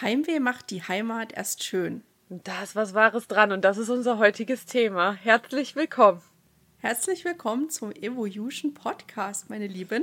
Heimweh macht die Heimat erst schön. Da ist was Wahres dran und das ist unser heutiges Thema. Herzlich willkommen. Herzlich willkommen zum Evolution Podcast, meine Lieben.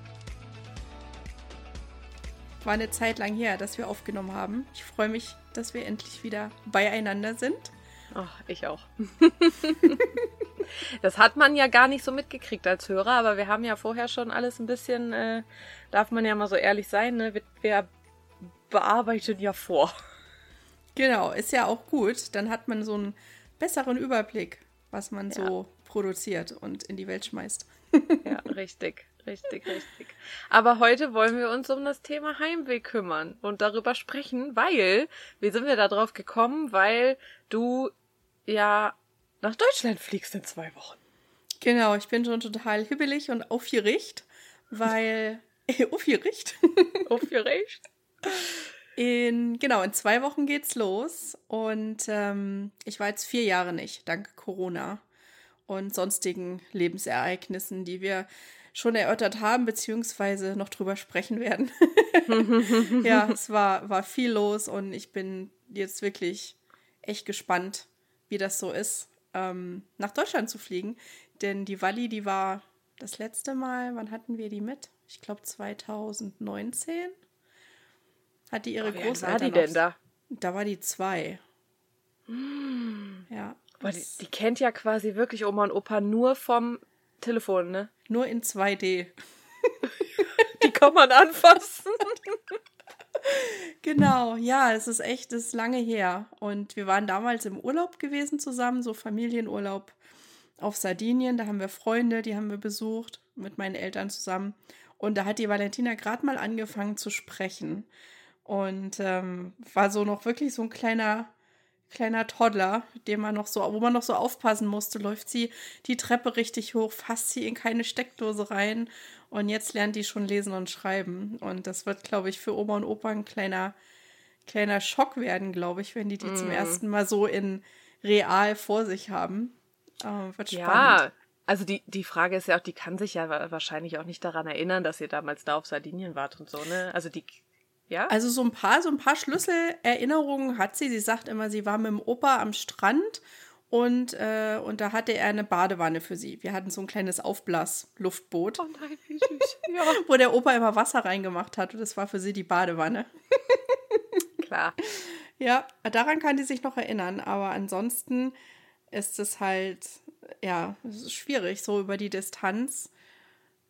War eine Zeit lang her, dass wir aufgenommen haben. Ich freue mich, dass wir endlich wieder beieinander sind. Ach, ich auch. das hat man ja gar nicht so mitgekriegt als Hörer, aber wir haben ja vorher schon alles ein bisschen, äh, darf man ja mal so ehrlich sein, ne? wir, wir bearbeiten ja vor. Genau, ist ja auch gut. Dann hat man so einen besseren Überblick, was man ja. so produziert und in die Welt schmeißt. ja, richtig. Richtig, richtig. Aber heute wollen wir uns um das Thema Heimweh kümmern und darüber sprechen, weil, wie sind wir da drauf gekommen? Weil du ja nach Deutschland fliegst in zwei Wochen. Genau, ich bin schon total hibbelig und aufgeregt, weil. aufgeregt? aufgeregt? In, genau, in zwei Wochen geht's los und ähm, ich war jetzt vier Jahre nicht, dank Corona und sonstigen Lebensereignissen, die wir schon erörtert haben, beziehungsweise noch drüber sprechen werden. ja, es war, war viel los und ich bin jetzt wirklich echt gespannt, wie das so ist, ähm, nach Deutschland zu fliegen. Denn die Walli, die war das letzte Mal, wann hatten wir die mit? Ich glaube 2019. Hat die ihre oh, Großeltern. war die denn da? Da war die zwei. Hm. Ja. Die, die, kennt ja quasi wirklich Oma und Opa nur vom Telefon, ne? Nur in 2D. Die kann man anfassen. genau, ja, es ist echt, es ist lange her. Und wir waren damals im Urlaub gewesen zusammen, so Familienurlaub auf Sardinien. Da haben wir Freunde, die haben wir besucht mit meinen Eltern zusammen. Und da hat die Valentina gerade mal angefangen zu sprechen. Und ähm, war so noch wirklich so ein kleiner kleiner Toddler, dem man noch so, wo man noch so aufpassen musste, läuft sie die Treppe richtig hoch, fasst sie in keine Steckdose rein und jetzt lernt die schon lesen und schreiben. Und das wird, glaube ich, für Oma und Opa ein kleiner, kleiner Schock werden, glaube ich, wenn die die mm. zum ersten Mal so in real vor sich haben. Äh, wird spannend. Ja, also die, die Frage ist ja auch, die kann sich ja wahrscheinlich auch nicht daran erinnern, dass ihr damals da auf Sardinien wart und so, ne? Also die ja? Also so ein paar, so ein paar Schlüsselerinnerungen hat sie. Sie sagt immer, sie war mit dem Opa am Strand und, äh, und da hatte er eine Badewanne für sie. Wir hatten so ein kleines Aufblas-Luftboot. Oh nein, wie süß. Ja. wo der Opa immer Wasser reingemacht hat und das war für sie die Badewanne. Klar. Ja, daran kann die sich noch erinnern, aber ansonsten ist es halt, ja, es ist schwierig, so über die Distanz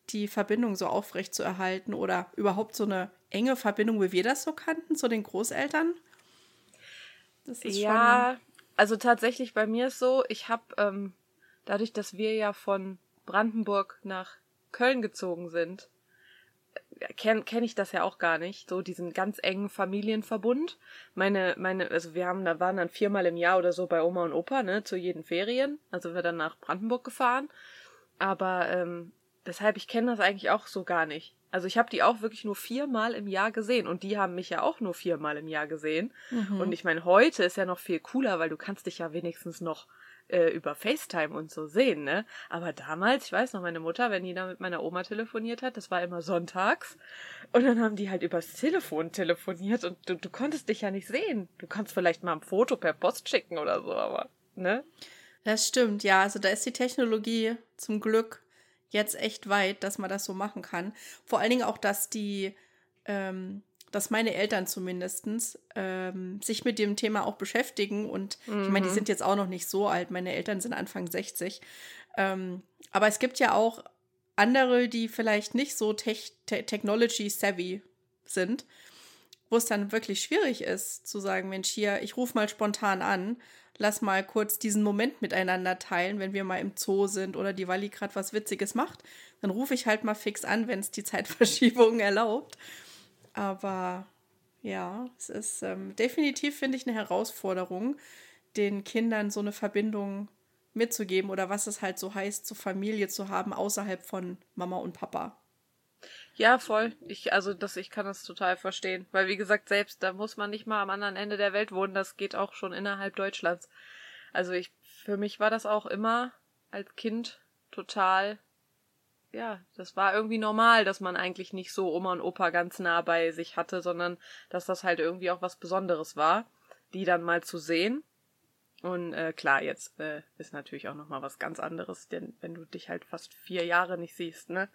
die Verbindung so aufrecht zu erhalten oder überhaupt so eine enge Verbindung, wie wir das so kannten, zu den Großeltern? ja, also tatsächlich bei mir ist so, ich habe ähm, dadurch, dass wir ja von Brandenburg nach Köln gezogen sind, äh, kenne kenn ich das ja auch gar nicht, so diesen ganz engen Familienverbund. Meine, meine, also wir haben, da waren dann viermal im Jahr oder so bei Oma und Opa, ne, zu jeden Ferien. Also wir dann nach Brandenburg gefahren. Aber ähm, deshalb, ich kenne das eigentlich auch so gar nicht. Also ich habe die auch wirklich nur viermal im Jahr gesehen und die haben mich ja auch nur viermal im Jahr gesehen. Mhm. Und ich meine, heute ist ja noch viel cooler, weil du kannst dich ja wenigstens noch äh, über FaceTime und so sehen, ne? Aber damals, ich weiß noch, meine Mutter, wenn die da mit meiner Oma telefoniert hat, das war immer sonntags. Und dann haben die halt übers Telefon telefoniert und du, du konntest dich ja nicht sehen. Du kannst vielleicht mal ein Foto per Post schicken oder so, aber, ne? Das stimmt, ja. Also da ist die Technologie zum Glück jetzt echt weit, dass man das so machen kann. Vor allen Dingen auch, dass die, ähm, dass meine Eltern zumindest ähm, sich mit dem Thema auch beschäftigen. Und mhm. ich meine, die sind jetzt auch noch nicht so alt. Meine Eltern sind Anfang 60. Ähm, aber es gibt ja auch andere, die vielleicht nicht so te te technology-savvy sind, wo es dann wirklich schwierig ist, zu sagen, Mensch, hier, ich rufe mal spontan an, lass mal kurz diesen Moment miteinander teilen, wenn wir mal im Zoo sind oder die Walli gerade was Witziges macht. Dann rufe ich halt mal fix an, wenn es die Zeitverschiebung erlaubt. Aber ja, es ist ähm, definitiv, finde ich, eine Herausforderung, den Kindern so eine Verbindung mitzugeben oder was es halt so heißt, so Familie zu haben außerhalb von Mama und Papa. Ja, voll. Ich, also das, ich kann das total verstehen. Weil wie gesagt, selbst da muss man nicht mal am anderen Ende der Welt wohnen, das geht auch schon innerhalb Deutschlands. Also ich, für mich war das auch immer als Kind total, ja, das war irgendwie normal, dass man eigentlich nicht so Oma und Opa ganz nah bei sich hatte, sondern dass das halt irgendwie auch was Besonderes war, die dann mal zu sehen. Und äh, klar, jetzt äh, ist natürlich auch noch mal was ganz anderes, denn wenn du dich halt fast vier Jahre nicht siehst, ne?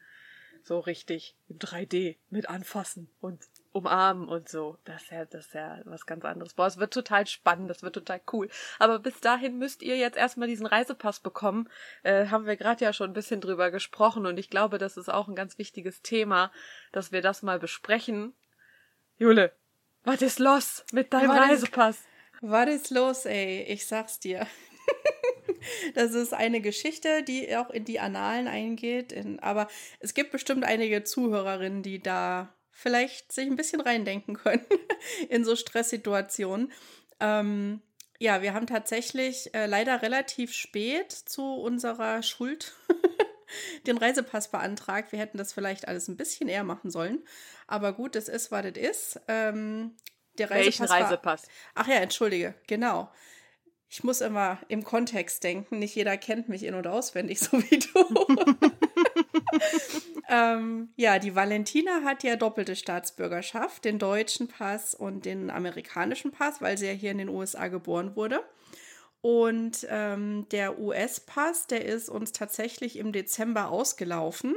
So richtig im 3D mit anfassen und umarmen und so. Das ist ja, das ist ja was ganz anderes. Boah, es wird total spannend, das wird total cool. Aber bis dahin müsst ihr jetzt erstmal diesen Reisepass bekommen. Äh, haben wir gerade ja schon ein bisschen drüber gesprochen und ich glaube, das ist auch ein ganz wichtiges Thema, dass wir das mal besprechen. Jule, was ist los mit deinem was Reisepass? Was ist los, ey? Ich sag's dir. Das ist eine Geschichte, die auch in die Annalen eingeht. In, aber es gibt bestimmt einige Zuhörerinnen, die da vielleicht sich ein bisschen reindenken können in so Stresssituationen. Ähm, ja, wir haben tatsächlich äh, leider relativ spät zu unserer Schuld den Reisepass beantragt. Wir hätten das vielleicht alles ein bisschen eher machen sollen. Aber gut, es ist, was es ist. Ähm, der Reisepass Welchen Reisepass? War, ach ja, entschuldige, genau. Ich muss immer im Kontext denken. Nicht jeder kennt mich in- und auswendig, so wie du. ähm, ja, die Valentina hat ja doppelte Staatsbürgerschaft, den deutschen Pass und den amerikanischen Pass, weil sie ja hier in den USA geboren wurde. Und ähm, der US-Pass, der ist uns tatsächlich im Dezember ausgelaufen.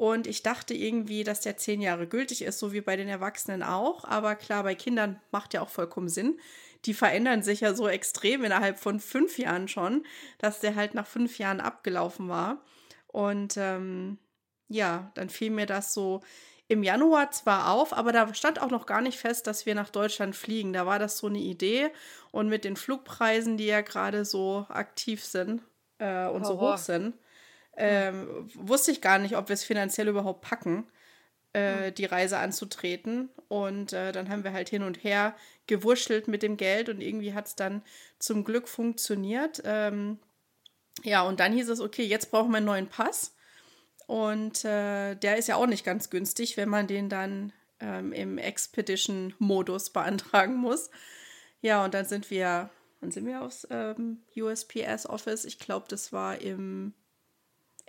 Und ich dachte irgendwie, dass der zehn Jahre gültig ist, so wie bei den Erwachsenen auch. Aber klar, bei Kindern macht ja auch vollkommen Sinn die verändern sich ja so extrem innerhalb von fünf Jahren schon, dass der halt nach fünf Jahren abgelaufen war. Und ähm, ja, dann fiel mir das so im Januar zwar auf, aber da stand auch noch gar nicht fest, dass wir nach Deutschland fliegen. Da war das so eine Idee. Und mit den Flugpreisen, die ja gerade so aktiv sind äh, und Horror. so hoch sind, ähm, wusste ich gar nicht, ob wir es finanziell überhaupt packen äh, die Reise anzutreten. Und äh, dann haben wir halt hin und her gewurschtelt mit dem Geld und irgendwie hat es dann zum Glück funktioniert. Ähm, ja, und dann hieß es, okay, jetzt brauchen wir einen neuen Pass. Und äh, der ist ja auch nicht ganz günstig, wenn man den dann ähm, im Expedition-Modus beantragen muss. Ja, und dann sind wir, wann sind wir aufs ähm, USPS-Office? Ich glaube, das war im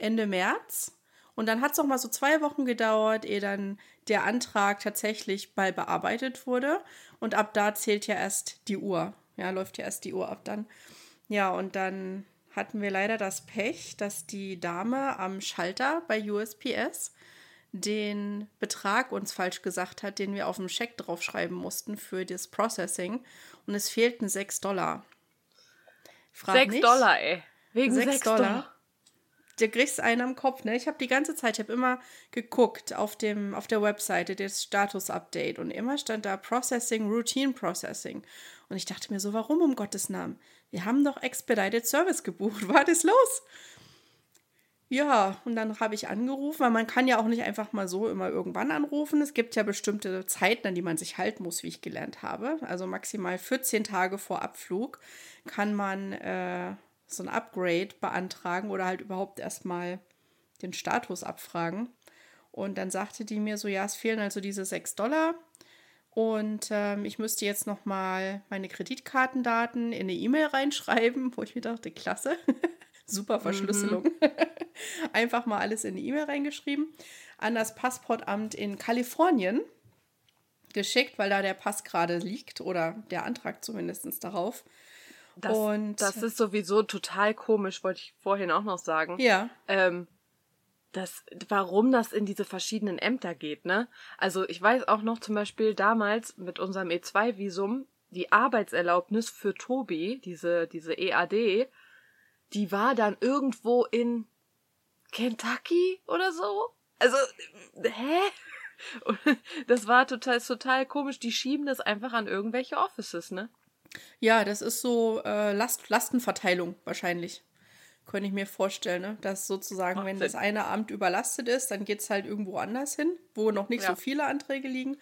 Ende März. Und dann hat es noch mal so zwei Wochen gedauert, ehe dann der Antrag tatsächlich mal bearbeitet wurde. Und ab da zählt ja erst die Uhr. Ja, läuft ja erst die Uhr ab dann. Ja, und dann hatten wir leider das Pech, dass die Dame am Schalter bei USPS den Betrag uns falsch gesagt hat, den wir auf dem Scheck draufschreiben mussten für das Processing. Und es fehlten 6 Dollar. Frag 6 nicht. Dollar, ey. Wegen 6, 6 Dollar. Dollar da kriegst du einen am Kopf, ne? Ich habe die ganze Zeit, ich habe immer geguckt auf dem auf der Webseite das Status Update und immer stand da Processing Routine Processing und ich dachte mir so, warum um Gottes Namen? Wir haben doch Expedited Service gebucht. Was ist los? Ja, und dann habe ich angerufen, weil man kann ja auch nicht einfach mal so immer irgendwann anrufen. Es gibt ja bestimmte Zeiten, an die man sich halten muss, wie ich gelernt habe. Also maximal 14 Tage vor Abflug kann man äh, so ein Upgrade beantragen oder halt überhaupt erstmal den Status abfragen. Und dann sagte die mir so, ja, es fehlen also diese 6 Dollar. Und ähm, ich müsste jetzt nochmal meine Kreditkartendaten in eine E-Mail reinschreiben, wo ich mir dachte, klasse, super Verschlüsselung. Mhm. Einfach mal alles in eine E-Mail reingeschrieben. An das Passportamt in Kalifornien geschickt, weil da der Pass gerade liegt oder der Antrag zumindest darauf. Das, und das ist sowieso total komisch, wollte ich vorhin auch noch sagen. Ja. Ähm, das, warum das in diese verschiedenen Ämter geht, ne? Also ich weiß auch noch zum Beispiel damals mit unserem E2-Visum, die Arbeitserlaubnis für Tobi, diese, diese EAD, die war dann irgendwo in Kentucky oder so. Also, hä? Das war total, total komisch. Die schieben das einfach an irgendwelche Offices, ne? Ja, das ist so äh, Last, Lastenverteilung wahrscheinlich. Könnte ich mir vorstellen, ne? Dass sozusagen, Macht wenn Sinn. das eine Amt überlastet ist, dann geht es halt irgendwo anders hin, wo noch nicht ja. so viele Anträge liegen.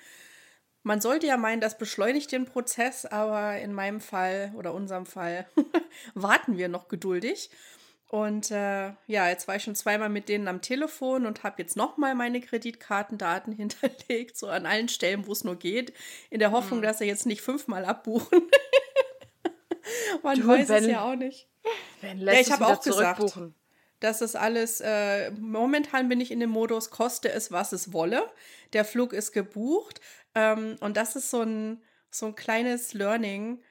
Man sollte ja meinen, das beschleunigt den Prozess, aber in meinem Fall oder unserem Fall warten wir noch geduldig. Und äh, ja, jetzt war ich schon zweimal mit denen am Telefon und habe jetzt nochmal meine Kreditkartendaten hinterlegt, so an allen Stellen, wo es nur geht, in der Hoffnung, hm. dass sie jetzt nicht fünfmal abbuchen. Man du, weiß wenn, es ja auch nicht. Wenn ja, ich habe auch gesagt, dass das alles, äh, momentan bin ich in dem Modus, koste es, was es wolle. Der Flug ist gebucht. Ähm, und das ist so ein, so ein kleines Learning,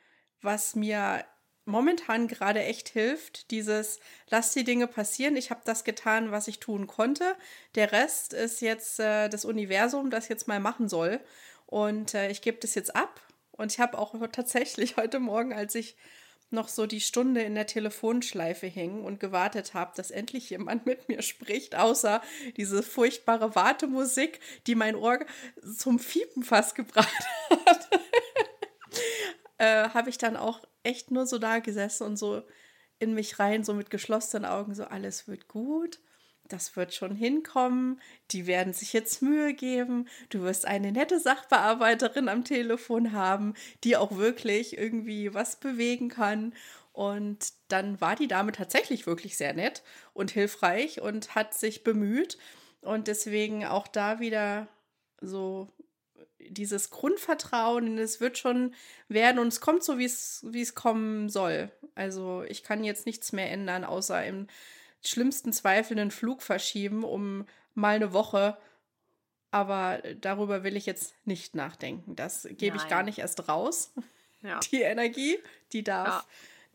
was mir momentan gerade echt hilft. Dieses, lass die Dinge passieren. Ich habe das getan, was ich tun konnte. Der Rest ist jetzt äh, das Universum, das jetzt mal machen soll. Und äh, ich gebe das jetzt ab. Und ich habe auch tatsächlich heute Morgen, als ich noch so die Stunde in der Telefonschleife hing und gewartet habe, dass endlich jemand mit mir spricht, außer diese furchtbare Wartemusik, die mein Ohr zum Fiepen fast gebracht hat, äh, habe ich dann auch echt nur so da gesessen und so in mich rein, so mit geschlossenen Augen, so alles wird gut das wird schon hinkommen, die werden sich jetzt Mühe geben, du wirst eine nette Sachbearbeiterin am Telefon haben, die auch wirklich irgendwie was bewegen kann. Und dann war die Dame tatsächlich wirklich sehr nett und hilfreich und hat sich bemüht. Und deswegen auch da wieder so dieses Grundvertrauen, es wird schon werden und es kommt so, wie es, wie es kommen soll. Also ich kann jetzt nichts mehr ändern, außer im schlimmsten Zweifel einen Flug verschieben um mal eine Woche. Aber darüber will ich jetzt nicht nachdenken. Das gebe ich gar nicht erst raus. Ja. Die Energie, die darf, ja.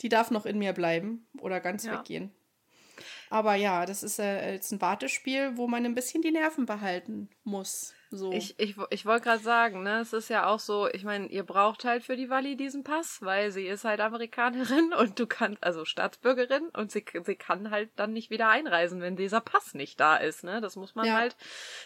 die darf noch in mir bleiben oder ganz ja. weggehen. Aber ja, das ist äh, jetzt ein Wartespiel, wo man ein bisschen die Nerven behalten muss. So. Ich, ich, ich wollte gerade sagen, ne, es ist ja auch so, ich meine, ihr braucht halt für die Wally diesen Pass, weil sie ist halt Amerikanerin und du kannst, also Staatsbürgerin und sie, sie kann halt dann nicht wieder einreisen, wenn dieser Pass nicht da ist, ne? Das muss man ja. halt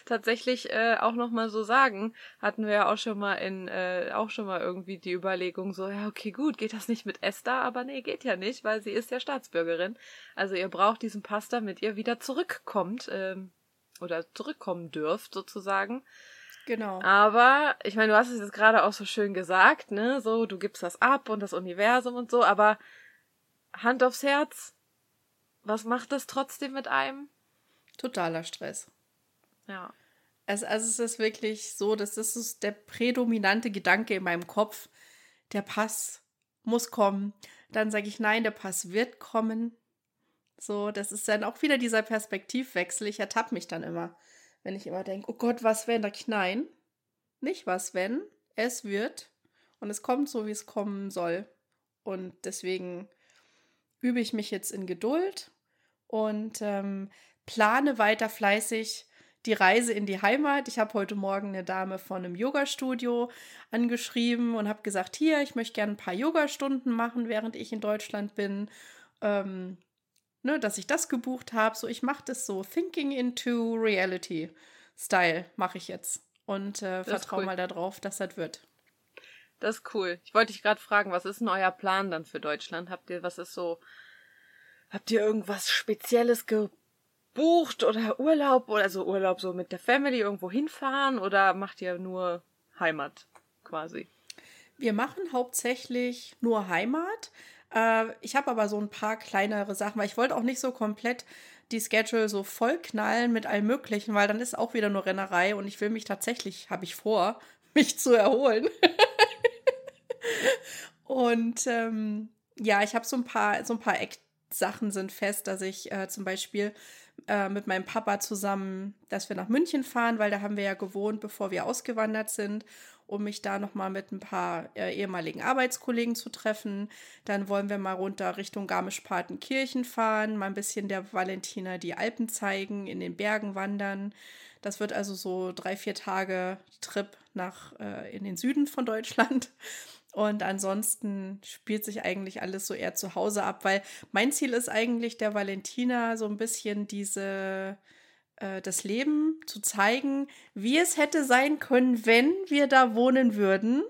tatsächlich äh, auch nochmal so sagen. Hatten wir ja auch schon mal in, äh, auch schon mal irgendwie die Überlegung so, ja, okay, gut, geht das nicht mit Esther? Aber nee, geht ja nicht, weil sie ist ja Staatsbürgerin. Also ihr braucht diesen Pass, damit ihr wieder zurückkommt. Ähm, oder zurückkommen dürft, sozusagen. Genau. Aber, ich meine, du hast es jetzt gerade auch so schön gesagt, ne? So, du gibst das ab und das Universum und so, aber Hand aufs Herz, was macht das trotzdem mit einem? Totaler Stress. Ja. Also, also es ist wirklich so, dass das ist der prädominante Gedanke in meinem Kopf. Der Pass muss kommen. Dann sage ich, nein, der Pass wird kommen. So, das ist dann auch wieder dieser Perspektivwechsel. Ich ertappe mich dann immer, wenn ich immer denke, oh Gott, was wenn? Da nein, nicht was wenn, es wird und es kommt so, wie es kommen soll. Und deswegen übe ich mich jetzt in Geduld und ähm, plane weiter fleißig die Reise in die Heimat. Ich habe heute Morgen eine Dame von einem Yoga-Studio angeschrieben und habe gesagt, hier, ich möchte gerne ein paar Yoga-Stunden machen, während ich in Deutschland bin. Ähm, ne, dass ich das gebucht habe. So, ich mache das so Thinking into Reality Style mache ich jetzt und äh, vertraue cool. mal darauf, dass das wird. Das ist cool. Ich wollte dich gerade fragen, was ist denn euer Plan dann für Deutschland? Habt ihr, was ist so, habt ihr irgendwas Spezielles gebucht oder Urlaub oder so Urlaub so mit der Family irgendwo hinfahren oder macht ihr nur Heimat quasi? Wir machen hauptsächlich nur Heimat. Äh, ich habe aber so ein paar kleinere Sachen, weil ich wollte auch nicht so komplett die Schedule so voll knallen mit allem Möglichen, weil dann ist auch wieder nur Rennerei und ich will mich tatsächlich, habe ich vor, mich zu erholen. und ähm, ja, ich habe so ein paar, so ein paar Ecksachen sind fest, dass ich äh, zum Beispiel äh, mit meinem Papa zusammen, dass wir nach München fahren, weil da haben wir ja gewohnt, bevor wir ausgewandert sind. Um mich da nochmal mit ein paar äh, ehemaligen Arbeitskollegen zu treffen. Dann wollen wir mal runter Richtung Garmisch-Partenkirchen fahren, mal ein bisschen der Valentina die Alpen zeigen, in den Bergen wandern. Das wird also so drei, vier Tage Trip nach äh, in den Süden von Deutschland. Und ansonsten spielt sich eigentlich alles so eher zu Hause ab, weil mein Ziel ist eigentlich der Valentina so ein bisschen diese äh, das Leben zu zeigen, wie es hätte sein können, wenn wir da wohnen würden.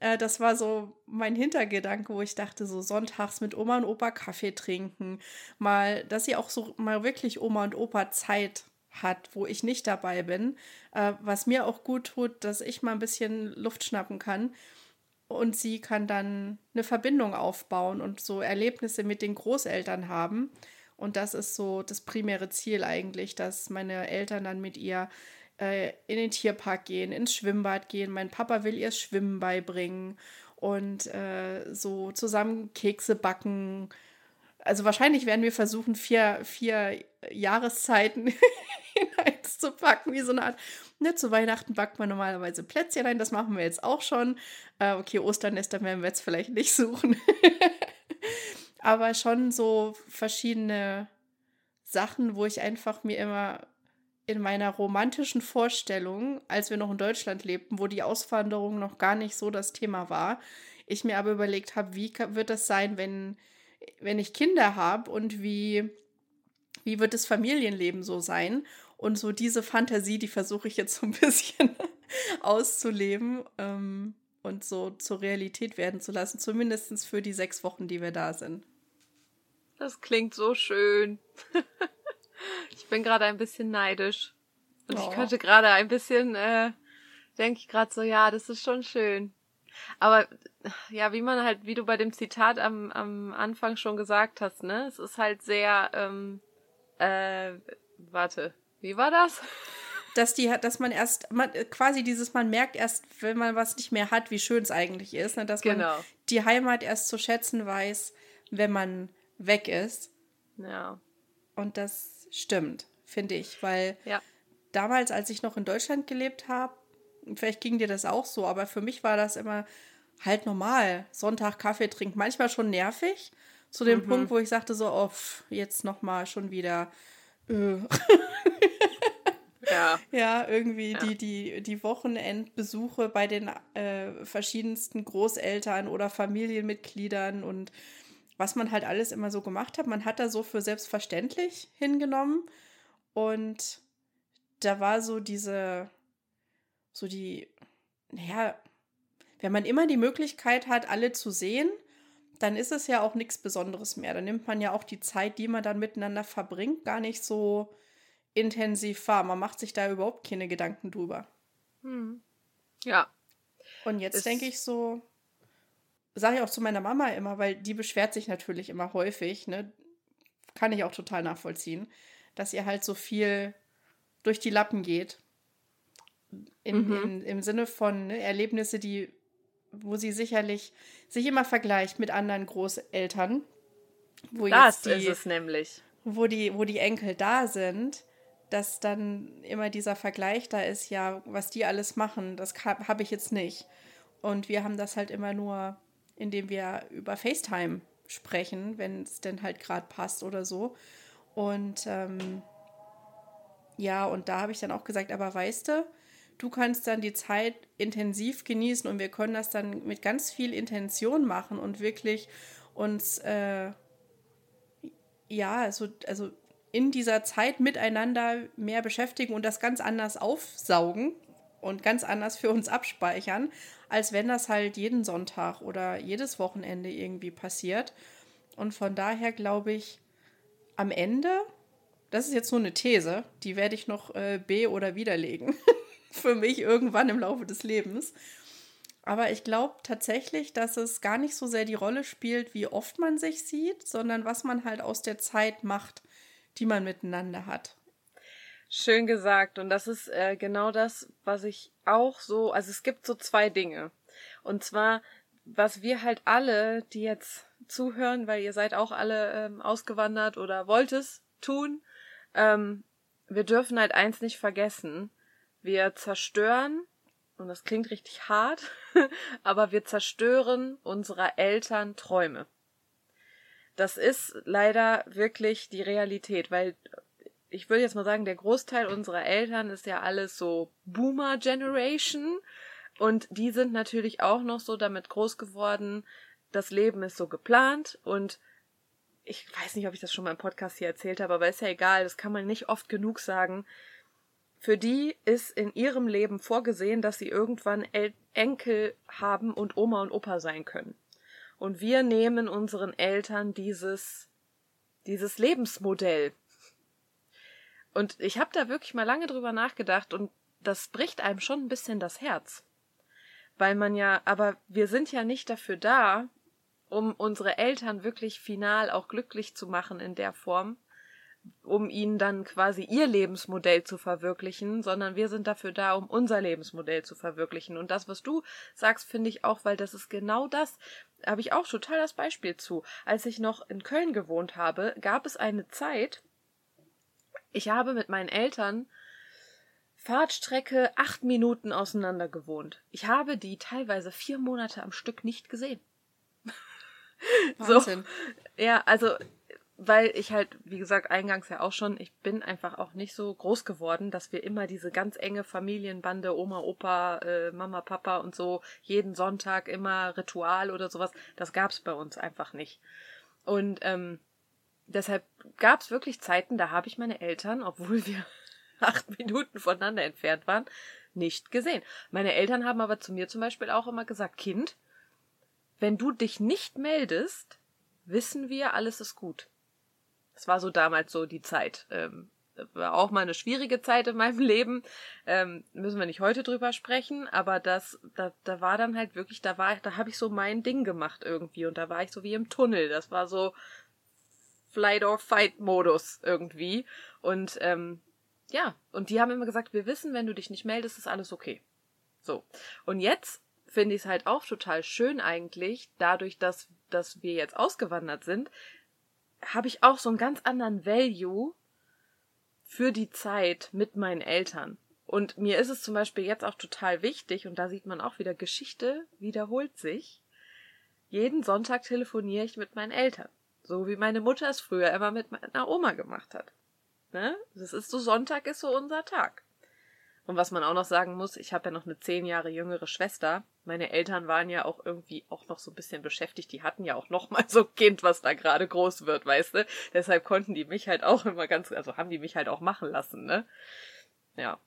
Äh, das war so mein Hintergedanke, wo ich dachte, so sonntags mit Oma und Opa Kaffee trinken. Mal, dass sie auch so mal wirklich Oma und Opa Zeit hat, wo ich nicht dabei bin. Äh, was mir auch gut tut, dass ich mal ein bisschen Luft schnappen kann. Und sie kann dann eine Verbindung aufbauen und so Erlebnisse mit den Großeltern haben. Und das ist so das primäre Ziel eigentlich, dass meine Eltern dann mit ihr äh, in den Tierpark gehen, ins Schwimmbad gehen. Mein Papa will ihr Schwimmen beibringen und äh, so zusammen Kekse backen. Also wahrscheinlich werden wir versuchen, vier, vier Jahreszeiten in zu packen, wie so eine Art. Ne, zu Weihnachten backt man normalerweise Plätzchen ein, das machen wir jetzt auch schon. Äh, okay, Osternester werden wir jetzt vielleicht nicht suchen. aber schon so verschiedene Sachen, wo ich einfach mir immer in meiner romantischen Vorstellung, als wir noch in Deutschland lebten, wo die Auswanderung noch gar nicht so das Thema war, ich mir aber überlegt habe, wie wird das sein, wenn, wenn ich Kinder habe und wie, wie wird das Familienleben so sein? Und so diese Fantasie, die versuche ich jetzt so ein bisschen auszuleben ähm, und so zur Realität werden zu lassen, zumindest für die sechs Wochen, die wir da sind. Das klingt so schön. ich bin gerade ein bisschen neidisch. Und oh. ich könnte gerade ein bisschen, äh, denke ich gerade so, ja, das ist schon schön. Aber ja, wie man halt, wie du bei dem Zitat am, am Anfang schon gesagt hast, ne? Es ist halt sehr, ähm, äh, warte, wie war das? Dass die dass man erst, man, quasi dieses, man merkt erst, wenn man was nicht mehr hat, wie schön es eigentlich ist, ne? dass genau. man die Heimat erst zu schätzen weiß, wenn man weg ist. Ja. Und das stimmt, finde ich, weil ja. damals, als ich noch in Deutschland gelebt habe, vielleicht ging dir das auch so, aber für mich war das immer halt normal. Sonntag Kaffee trinken, manchmal schon nervig. Zu dem mhm. Punkt, wo ich sagte so, oh, jetzt noch mal schon wieder. Äh. ja. Ja, irgendwie ja. Die, die, die Wochenendbesuche bei den äh, verschiedensten Großeltern oder Familienmitgliedern und was man halt alles immer so gemacht hat. Man hat da so für selbstverständlich hingenommen. Und da war so diese, so die, naja, wenn man immer die Möglichkeit hat, alle zu sehen, dann ist es ja auch nichts Besonderes mehr. Dann nimmt man ja auch die Zeit, die man dann miteinander verbringt, gar nicht so intensiv wahr. Man macht sich da überhaupt keine Gedanken drüber. Hm. Ja. Und jetzt denke ich so, sage ich auch zu meiner Mama immer, weil die beschwert sich natürlich immer häufig, ne? Kann ich auch total nachvollziehen, dass ihr halt so viel durch die Lappen geht. In, mhm. in, Im Sinne von ne, Erlebnisse, die, wo sie sicherlich sich immer vergleicht mit anderen Großeltern. Wo das die, ist es nämlich. Wo die, wo die Enkel da sind, dass dann immer dieser Vergleich da ist, ja, was die alles machen, das habe hab ich jetzt nicht. Und wir haben das halt immer nur indem wir über FaceTime sprechen, wenn es denn halt gerade passt oder so. Und ähm, ja, und da habe ich dann auch gesagt, aber weißt du, du kannst dann die Zeit intensiv genießen und wir können das dann mit ganz viel Intention machen und wirklich uns äh, ja, also, also in dieser Zeit miteinander mehr beschäftigen und das ganz anders aufsaugen und ganz anders für uns abspeichern, als wenn das halt jeden Sonntag oder jedes Wochenende irgendwie passiert. Und von daher glaube ich, am Ende, das ist jetzt nur eine These, die werde ich noch äh, be- oder widerlegen. Für mich irgendwann im Laufe des Lebens. Aber ich glaube tatsächlich, dass es gar nicht so sehr die Rolle spielt, wie oft man sich sieht, sondern was man halt aus der Zeit macht, die man miteinander hat. Schön gesagt. Und das ist äh, genau das, was ich auch so, also es gibt so zwei Dinge. Und zwar, was wir halt alle, die jetzt zuhören, weil ihr seid auch alle ähm, ausgewandert oder wollt es tun, ähm, wir dürfen halt eins nicht vergessen. Wir zerstören und das klingt richtig hart, aber wir zerstören unserer Eltern Träume. Das ist leider wirklich die Realität, weil ich würde jetzt mal sagen, der Großteil unserer Eltern ist ja alles so Boomer Generation und die sind natürlich auch noch so damit groß geworden, das Leben ist so geplant und ich weiß nicht, ob ich das schon mal im Podcast hier erzählt habe, aber ist ja egal, das kann man nicht oft genug sagen. Für die ist in ihrem Leben vorgesehen, dass sie irgendwann El Enkel haben und Oma und Opa sein können. Und wir nehmen unseren Eltern dieses, dieses Lebensmodell. Und ich habe da wirklich mal lange drüber nachgedacht und das bricht einem schon ein bisschen das Herz. Weil man ja, aber wir sind ja nicht dafür da, um unsere Eltern wirklich final auch glücklich zu machen in der Form, um ihnen dann quasi ihr Lebensmodell zu verwirklichen, sondern wir sind dafür da, um unser Lebensmodell zu verwirklichen. Und das, was du sagst, finde ich auch, weil das ist genau das, habe ich auch total das Beispiel zu. Als ich noch in Köln gewohnt habe, gab es eine Zeit, ich habe mit meinen Eltern Fahrtstrecke acht Minuten auseinander gewohnt. Ich habe die teilweise vier Monate am Stück nicht gesehen. Wahnsinn. So, ja, also weil ich halt, wie gesagt, eingangs ja auch schon, ich bin einfach auch nicht so groß geworden, dass wir immer diese ganz enge Familienbande, Oma, Opa, äh, Mama, Papa und so, jeden Sonntag immer Ritual oder sowas, das gab's bei uns einfach nicht. Und ähm, deshalb gab's wirklich Zeiten, da habe ich meine Eltern, obwohl wir acht Minuten voneinander entfernt waren, nicht gesehen. Meine Eltern haben aber zu mir zum Beispiel auch immer gesagt, Kind, wenn du dich nicht meldest, wissen wir, alles ist gut. Es war so damals so die Zeit. Ähm, war auch mal eine schwierige Zeit in meinem Leben. Ähm, müssen wir nicht heute drüber sprechen, aber das, da, da war dann halt wirklich, da war, da habe ich so mein Ding gemacht irgendwie und da war ich so wie im Tunnel. Das war so Flight or Fight Modus irgendwie. Und ähm, ja, und die haben immer gesagt, wir wissen, wenn du dich nicht meldest, ist alles okay. So. Und jetzt finde ich es halt auch total schön eigentlich, dadurch, dass, dass wir jetzt ausgewandert sind, habe ich auch so einen ganz anderen Value für die Zeit mit meinen Eltern. Und mir ist es zum Beispiel jetzt auch total wichtig, und da sieht man auch wieder, Geschichte wiederholt sich. Jeden Sonntag telefoniere ich mit meinen Eltern. So wie meine Mutter es früher immer mit meiner Oma gemacht hat. Ne? Das ist so, Sonntag ist so unser Tag. Und was man auch noch sagen muss, ich habe ja noch eine zehn Jahre jüngere Schwester. Meine Eltern waren ja auch irgendwie auch noch so ein bisschen beschäftigt. Die hatten ja auch noch mal so ein Kind, was da gerade groß wird, weißt du. Deshalb konnten die mich halt auch immer ganz, also haben die mich halt auch machen lassen, ne? Ja.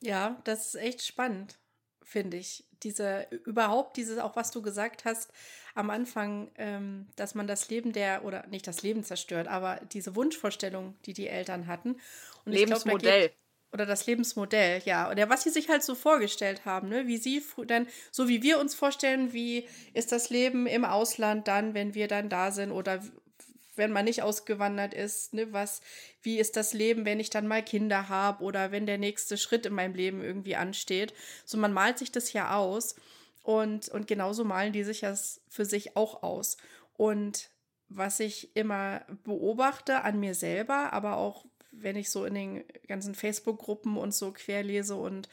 Ja, das ist echt spannend, finde ich. Diese, überhaupt dieses, auch was du gesagt hast am Anfang, ähm, dass man das Leben der, oder nicht das Leben zerstört, aber diese Wunschvorstellung, die die Eltern hatten. Und Lebensmodell. Glaub, oder das Lebensmodell, ja. Oder was sie sich halt so vorgestellt haben, ne? Wie sie dann, so wie wir uns vorstellen, wie ist das Leben im Ausland dann, wenn wir dann da sind oder wenn man nicht ausgewandert ist, ne, was, wie ist das Leben, wenn ich dann mal Kinder habe oder wenn der nächste Schritt in meinem Leben irgendwie ansteht. So, man malt sich das ja aus und, und genauso malen die sich das für sich auch aus. Und was ich immer beobachte an mir selber, aber auch wenn ich so in den ganzen Facebook-Gruppen und so querlese und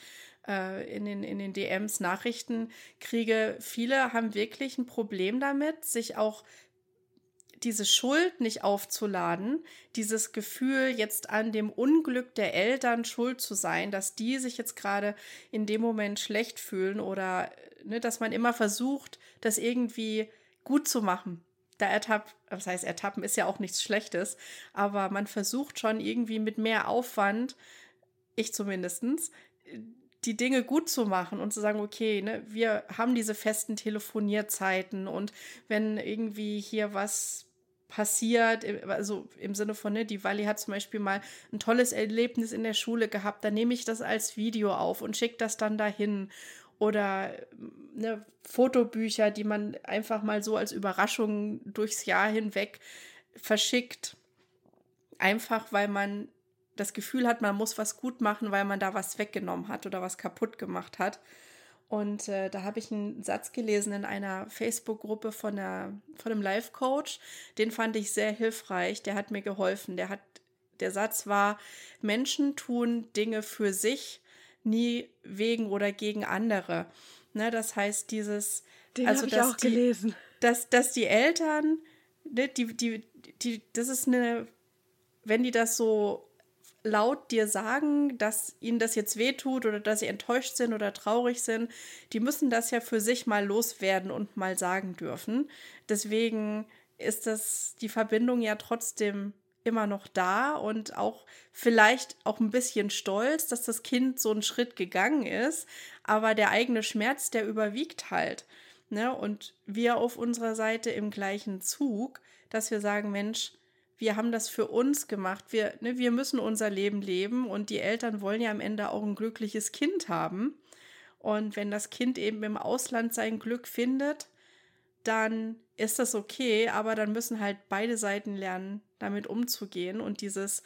äh, in, den, in den DMs Nachrichten kriege, viele haben wirklich ein Problem damit, sich auch diese Schuld nicht aufzuladen, dieses Gefühl, jetzt an dem Unglück der Eltern schuld zu sein, dass die sich jetzt gerade in dem Moment schlecht fühlen oder ne, dass man immer versucht, das irgendwie gut zu machen da ertappt, was heißt ertappen ist ja auch nichts Schlechtes, aber man versucht schon irgendwie mit mehr Aufwand, ich zumindestens, die Dinge gut zu machen und zu sagen, okay, ne, wir haben diese festen Telefonierzeiten und wenn irgendwie hier was passiert, also im Sinne von, ne, die Wally hat zum Beispiel mal ein tolles Erlebnis in der Schule gehabt, dann nehme ich das als Video auf und schicke das dann dahin oder ne, Fotobücher, die man einfach mal so als Überraschung durchs Jahr hinweg verschickt. Einfach weil man das Gefühl hat, man muss was gut machen, weil man da was weggenommen hat oder was kaputt gemacht hat. Und äh, da habe ich einen Satz gelesen in einer Facebook-Gruppe von, von einem Life-Coach. Den fand ich sehr hilfreich. Der hat mir geholfen. Der, hat, der Satz war, Menschen tun Dinge für sich, nie wegen oder gegen andere. Ne, das heißt, dieses, Den also ich dass auch die, gelesen. dass, dass die Eltern, ne, die, die, die, das ist eine, wenn die das so laut dir sagen, dass ihnen das jetzt wehtut oder dass sie enttäuscht sind oder traurig sind, die müssen das ja für sich mal loswerden und mal sagen dürfen. Deswegen ist das die Verbindung ja trotzdem immer noch da und auch vielleicht auch ein bisschen stolz, dass das Kind so einen Schritt gegangen ist, aber der eigene Schmerz, der überwiegt halt. Ne? Und wir auf unserer Seite im gleichen Zug, dass wir sagen, Mensch, wir haben das für uns gemacht. Wir, ne, wir müssen unser Leben leben und die Eltern wollen ja am Ende auch ein glückliches Kind haben. Und wenn das Kind eben im Ausland sein Glück findet, dann ist das okay, aber dann müssen halt beide Seiten lernen, damit umzugehen. Und dieses,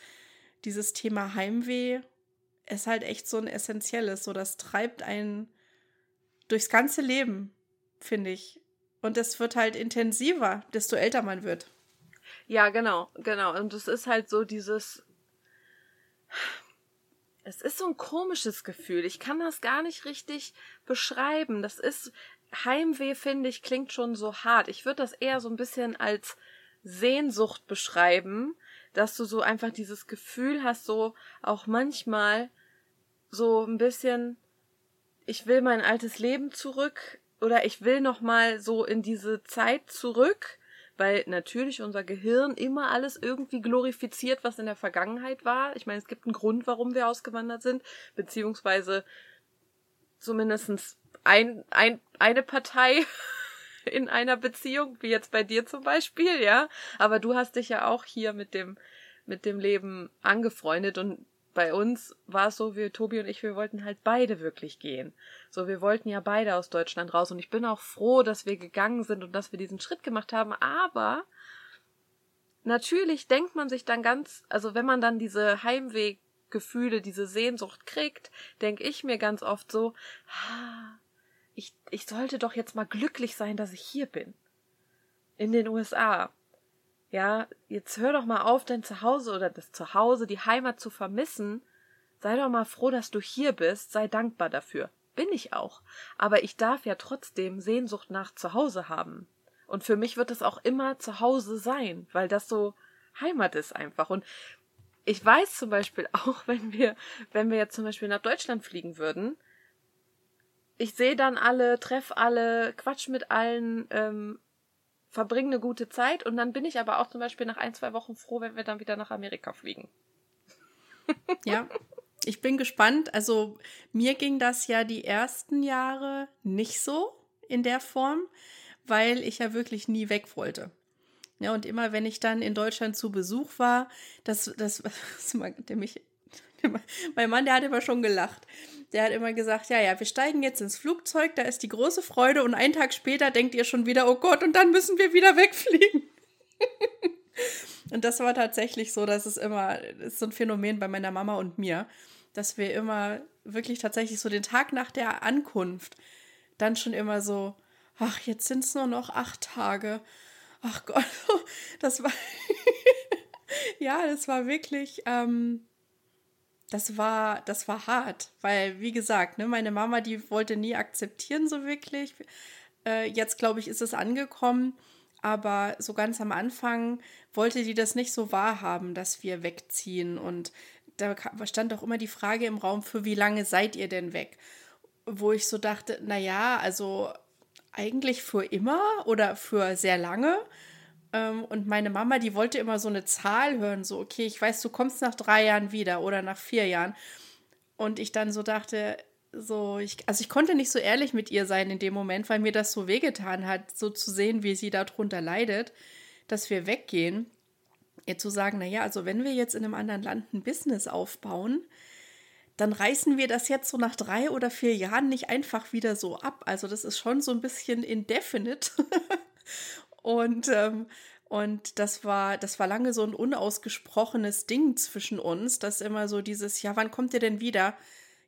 dieses Thema Heimweh ist halt echt so ein essentielles. So, das treibt einen durchs ganze Leben, finde ich. Und das wird halt intensiver, desto älter man wird. Ja, genau, genau. Und es ist halt so dieses. Es ist so ein komisches Gefühl. Ich kann das gar nicht richtig beschreiben. Das ist. Heimweh, finde ich, klingt schon so hart. Ich würde das eher so ein bisschen als Sehnsucht beschreiben, dass du so einfach dieses Gefühl hast, so auch manchmal so ein bisschen, ich will mein altes Leben zurück oder ich will noch mal so in diese Zeit zurück weil natürlich unser Gehirn immer alles irgendwie glorifiziert, was in der Vergangenheit war. Ich meine, es gibt einen Grund, warum wir ausgewandert sind, beziehungsweise zumindest ein, ein, eine Partei in einer Beziehung, wie jetzt bei dir zum Beispiel, ja. Aber du hast dich ja auch hier mit dem, mit dem Leben angefreundet und bei uns war es so, wir, Tobi und ich, wir wollten halt beide wirklich gehen. So, wir wollten ja beide aus Deutschland raus und ich bin auch froh, dass wir gegangen sind und dass wir diesen Schritt gemacht haben, aber natürlich denkt man sich dann ganz, also wenn man dann diese Heimweggefühle, diese Sehnsucht kriegt, denke ich mir ganz oft so, ah, ich, ich sollte doch jetzt mal glücklich sein, dass ich hier bin. In den USA. Ja, jetzt hör doch mal auf, dein Zuhause oder das Zuhause, die Heimat zu vermissen. Sei doch mal froh, dass du hier bist, sei dankbar dafür. Bin ich auch. Aber ich darf ja trotzdem Sehnsucht nach Zuhause haben. Und für mich wird es auch immer Zuhause sein, weil das so Heimat ist einfach. Und ich weiß zum Beispiel auch, wenn wir, wenn wir jetzt zum Beispiel nach Deutschland fliegen würden, ich sehe dann alle, treff alle, quatsch mit allen, ähm, verbringe eine gute Zeit und dann bin ich aber auch zum Beispiel nach ein, zwei Wochen froh, wenn wir dann wieder nach Amerika fliegen. Ja, ich bin gespannt. Also mir ging das ja die ersten Jahre nicht so in der Form, weil ich ja wirklich nie weg wollte. Ja, und immer wenn ich dann in Deutschland zu Besuch war, das, das, das der mich, mein Mann, der hat immer schon gelacht der hat immer gesagt, ja, ja, wir steigen jetzt ins Flugzeug, da ist die große Freude und einen Tag später denkt ihr schon wieder, oh Gott, und dann müssen wir wieder wegfliegen. und das war tatsächlich so, dass es immer, das ist so ein Phänomen bei meiner Mama und mir, dass wir immer wirklich tatsächlich so den Tag nach der Ankunft dann schon immer so, ach, jetzt sind es nur noch acht Tage. Ach Gott, das war, ja, das war wirklich, ähm, das war, das war hart, weil, wie gesagt, ne, meine Mama, die wollte nie akzeptieren, so wirklich. Äh, jetzt, glaube ich, ist es angekommen, aber so ganz am Anfang wollte die das nicht so wahrhaben, dass wir wegziehen. Und da stand auch immer die Frage im Raum, für wie lange seid ihr denn weg? Wo ich so dachte, naja, also eigentlich für immer oder für sehr lange. Ähm, und meine Mama, die wollte immer so eine Zahl hören, so, okay, ich weiß, du kommst nach drei Jahren wieder oder nach vier Jahren. Und ich dann so dachte, so, ich, also ich konnte nicht so ehrlich mit ihr sein in dem Moment, weil mir das so wehgetan hat, so zu sehen, wie sie darunter leidet, dass wir weggehen. Ihr zu sagen, naja, also wenn wir jetzt in einem anderen Land ein Business aufbauen, dann reißen wir das jetzt so nach drei oder vier Jahren nicht einfach wieder so ab. Also das ist schon so ein bisschen indefinite. Und, ähm, und das war, das war lange so ein unausgesprochenes Ding zwischen uns, dass immer so dieses, ja, wann kommt ihr denn wieder?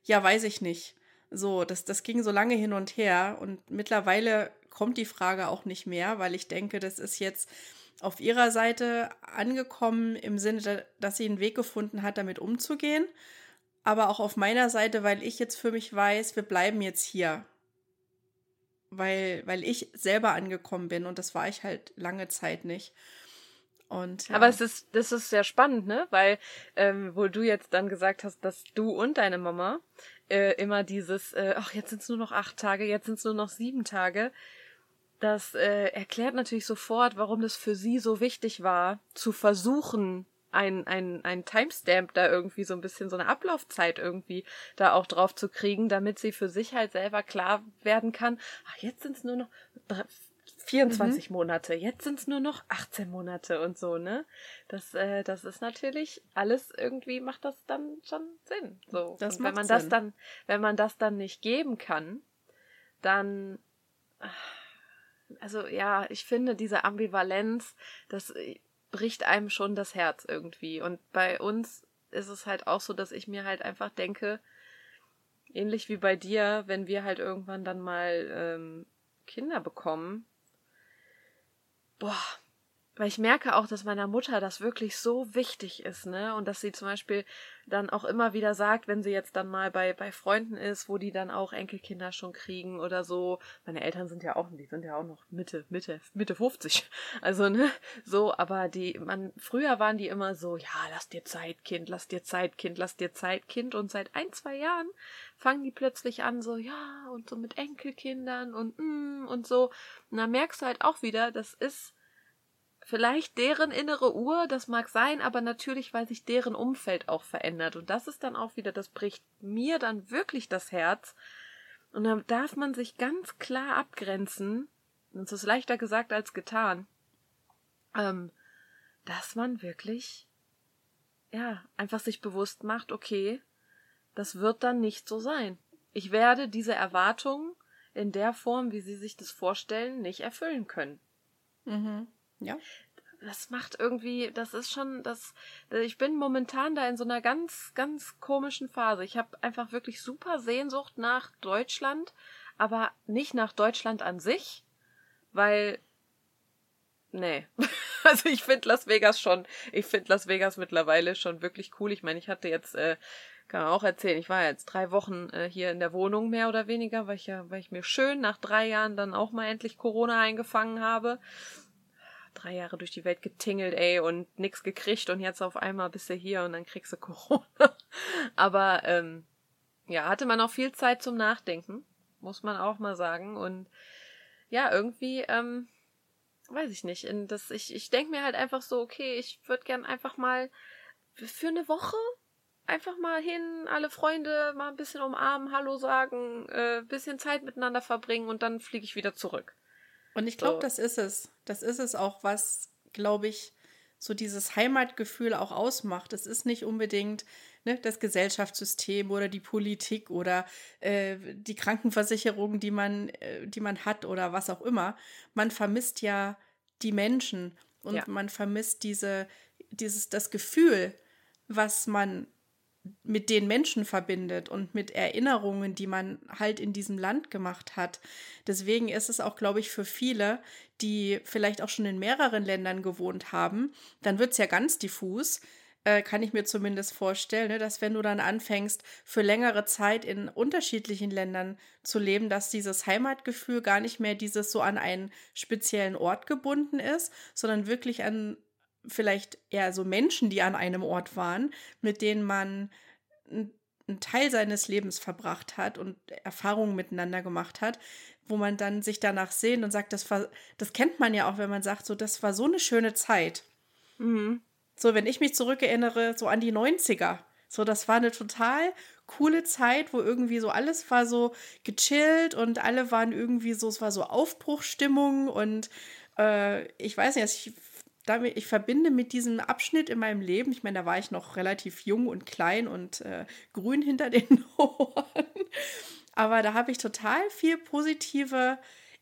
Ja, weiß ich nicht. So, das, das ging so lange hin und her und mittlerweile kommt die Frage auch nicht mehr, weil ich denke, das ist jetzt auf ihrer Seite angekommen im Sinne, dass sie einen Weg gefunden hat, damit umzugehen. aber auch auf meiner Seite, weil ich jetzt für mich weiß, wir bleiben jetzt hier. Weil, weil ich selber angekommen bin und das war ich halt lange Zeit nicht. Und, ja. Aber es ist, das ist sehr spannend, ne? Weil, ähm, wo du jetzt dann gesagt hast, dass du und deine Mama äh, immer dieses, äh, ach, jetzt sind es nur noch acht Tage, jetzt sind es nur noch sieben Tage. Das äh, erklärt natürlich sofort, warum das für sie so wichtig war, zu versuchen, ein, ein, ein Timestamp da irgendwie so ein bisschen so eine Ablaufzeit irgendwie da auch drauf zu kriegen, damit sie für sich halt selber klar werden kann, ach, jetzt sind es nur noch 24 mhm. Monate, jetzt sind es nur noch 18 Monate und so, ne? Das, äh, das ist natürlich alles irgendwie macht das dann schon Sinn. So. Das und wenn man Sinn. das dann, wenn man das dann nicht geben kann, dann also ja, ich finde diese Ambivalenz, das bricht einem schon das Herz irgendwie. Und bei uns ist es halt auch so, dass ich mir halt einfach denke, ähnlich wie bei dir, wenn wir halt irgendwann dann mal ähm, Kinder bekommen, boah, weil ich merke auch, dass meiner Mutter das wirklich so wichtig ist, ne? Und dass sie zum Beispiel dann auch immer wieder sagt, wenn sie jetzt dann mal bei, bei Freunden ist, wo die dann auch Enkelkinder schon kriegen oder so. Meine Eltern sind ja auch, die sind ja auch noch Mitte, Mitte, Mitte 50. Also, ne? So, aber die, man, früher waren die immer so, ja, lass dir Zeit, Kind, lass dir Zeit, Kind, lass dir Zeit, Kind. Und seit ein, zwei Jahren fangen die plötzlich an, so, ja, und so mit Enkelkindern und, mm, und so. Und da merkst du halt auch wieder, das ist, vielleicht deren innere Uhr, das mag sein, aber natürlich, weil sich deren Umfeld auch verändert. Und das ist dann auch wieder, das bricht mir dann wirklich das Herz. Und dann darf man sich ganz klar abgrenzen, und es ist leichter gesagt als getan, ähm, dass man wirklich, ja, einfach sich bewusst macht, okay, das wird dann nicht so sein. Ich werde diese Erwartungen in der Form, wie Sie sich das vorstellen, nicht erfüllen können. Mhm. Ja. Das macht irgendwie, das ist schon, das, ich bin momentan da in so einer ganz, ganz komischen Phase. Ich habe einfach wirklich super Sehnsucht nach Deutschland, aber nicht nach Deutschland an sich, weil, nee. also ich finde Las Vegas schon, ich finde Las Vegas mittlerweile schon wirklich cool. Ich meine, ich hatte jetzt, äh, kann man auch erzählen, ich war jetzt drei Wochen äh, hier in der Wohnung mehr oder weniger, weil ich ja, weil ich mir schön nach drei Jahren dann auch mal endlich Corona eingefangen habe drei Jahre durch die Welt getingelt, ey, und nix gekriegt und jetzt auf einmal bist du hier und dann kriegst du Corona. Aber ähm, ja, hatte man auch viel Zeit zum Nachdenken, muss man auch mal sagen. Und ja, irgendwie, ähm, weiß ich nicht. In das, ich ich denke mir halt einfach so, okay, ich würde gern einfach mal für eine Woche einfach mal hin, alle Freunde mal ein bisschen umarmen, Hallo sagen, äh, bisschen Zeit miteinander verbringen und dann fliege ich wieder zurück. Und ich glaube, so. das ist es. Das ist es auch, was, glaube ich, so dieses Heimatgefühl auch ausmacht. Es ist nicht unbedingt ne, das Gesellschaftssystem oder die Politik oder äh, die Krankenversicherung, die man, äh, die man hat oder was auch immer. Man vermisst ja die Menschen und ja. man vermisst diese, dieses, das Gefühl, was man mit den Menschen verbindet und mit Erinnerungen, die man halt in diesem Land gemacht hat. Deswegen ist es auch, glaube ich, für viele, die vielleicht auch schon in mehreren Ländern gewohnt haben, dann wird es ja ganz diffus, äh, kann ich mir zumindest vorstellen, ne, dass wenn du dann anfängst, für längere Zeit in unterschiedlichen Ländern zu leben, dass dieses Heimatgefühl gar nicht mehr dieses so an einen speziellen Ort gebunden ist, sondern wirklich an vielleicht eher so Menschen, die an einem Ort waren, mit denen man einen Teil seines Lebens verbracht hat und Erfahrungen miteinander gemacht hat, wo man dann sich danach sehnt und sagt, das war, das kennt man ja auch, wenn man sagt, so, das war so eine schöne Zeit. Mhm. So, wenn ich mich zurückerinnere, so an die 90er. So, das war eine total coole Zeit, wo irgendwie so alles war so gechillt und alle waren irgendwie so, es war so Aufbruchstimmung und äh, ich weiß nicht, ich damit, ich verbinde mit diesem Abschnitt in meinem Leben, ich meine, da war ich noch relativ jung und klein und äh, grün hinter den Ohren, aber da habe ich total viel positive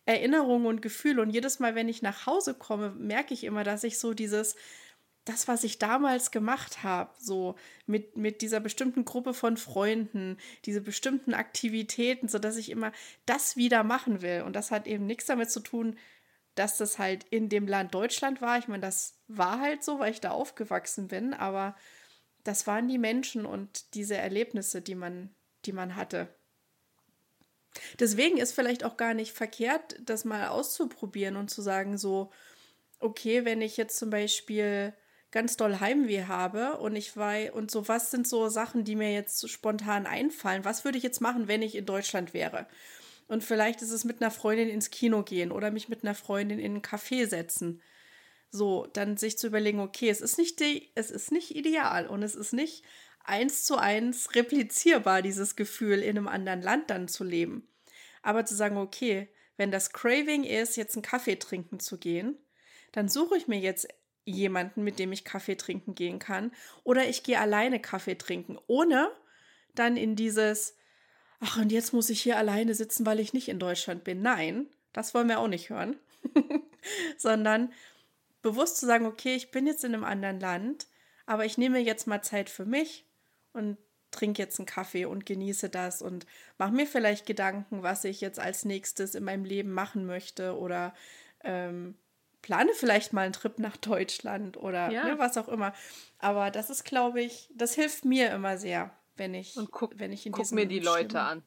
Erinnerungen und Gefühle und jedes Mal, wenn ich nach Hause komme, merke ich immer, dass ich so dieses, das, was ich damals gemacht habe, so mit, mit dieser bestimmten Gruppe von Freunden, diese bestimmten Aktivitäten, so dass ich immer das wieder machen will. Und das hat eben nichts damit zu tun, dass das halt in dem Land Deutschland war. Ich meine, das war halt so, weil ich da aufgewachsen bin, aber das waren die Menschen und diese Erlebnisse, die man, die man hatte. Deswegen ist vielleicht auch gar nicht verkehrt, das mal auszuprobieren und zu sagen, so, okay, wenn ich jetzt zum Beispiel ganz doll Heimweh habe und ich weiß, und so, was sind so Sachen, die mir jetzt spontan einfallen? Was würde ich jetzt machen, wenn ich in Deutschland wäre? Und vielleicht ist es mit einer Freundin ins Kino gehen oder mich mit einer Freundin in einen Café setzen. So, dann sich zu überlegen, okay, es ist nicht, die, es ist nicht ideal und es ist nicht eins zu eins replizierbar, dieses Gefühl, in einem anderen Land dann zu leben. Aber zu sagen, okay, wenn das Craving ist, jetzt einen Kaffee trinken zu gehen, dann suche ich mir jetzt jemanden, mit dem ich Kaffee trinken gehen kann. Oder ich gehe alleine Kaffee trinken, ohne dann in dieses, ach, und jetzt muss ich hier alleine sitzen, weil ich nicht in Deutschland bin. Nein, das wollen wir auch nicht hören. Sondern bewusst zu sagen, okay, ich bin jetzt in einem anderen Land, aber ich nehme jetzt mal Zeit für mich und trinke jetzt einen Kaffee und genieße das und mache mir vielleicht Gedanken, was ich jetzt als nächstes in meinem Leben machen möchte oder ähm, plane vielleicht mal einen Trip nach Deutschland oder ja. ne, was auch immer. Aber das ist, glaube ich, das hilft mir immer sehr, wenn ich, und guck, wenn ich in guck mir die Leute Stimmung, an.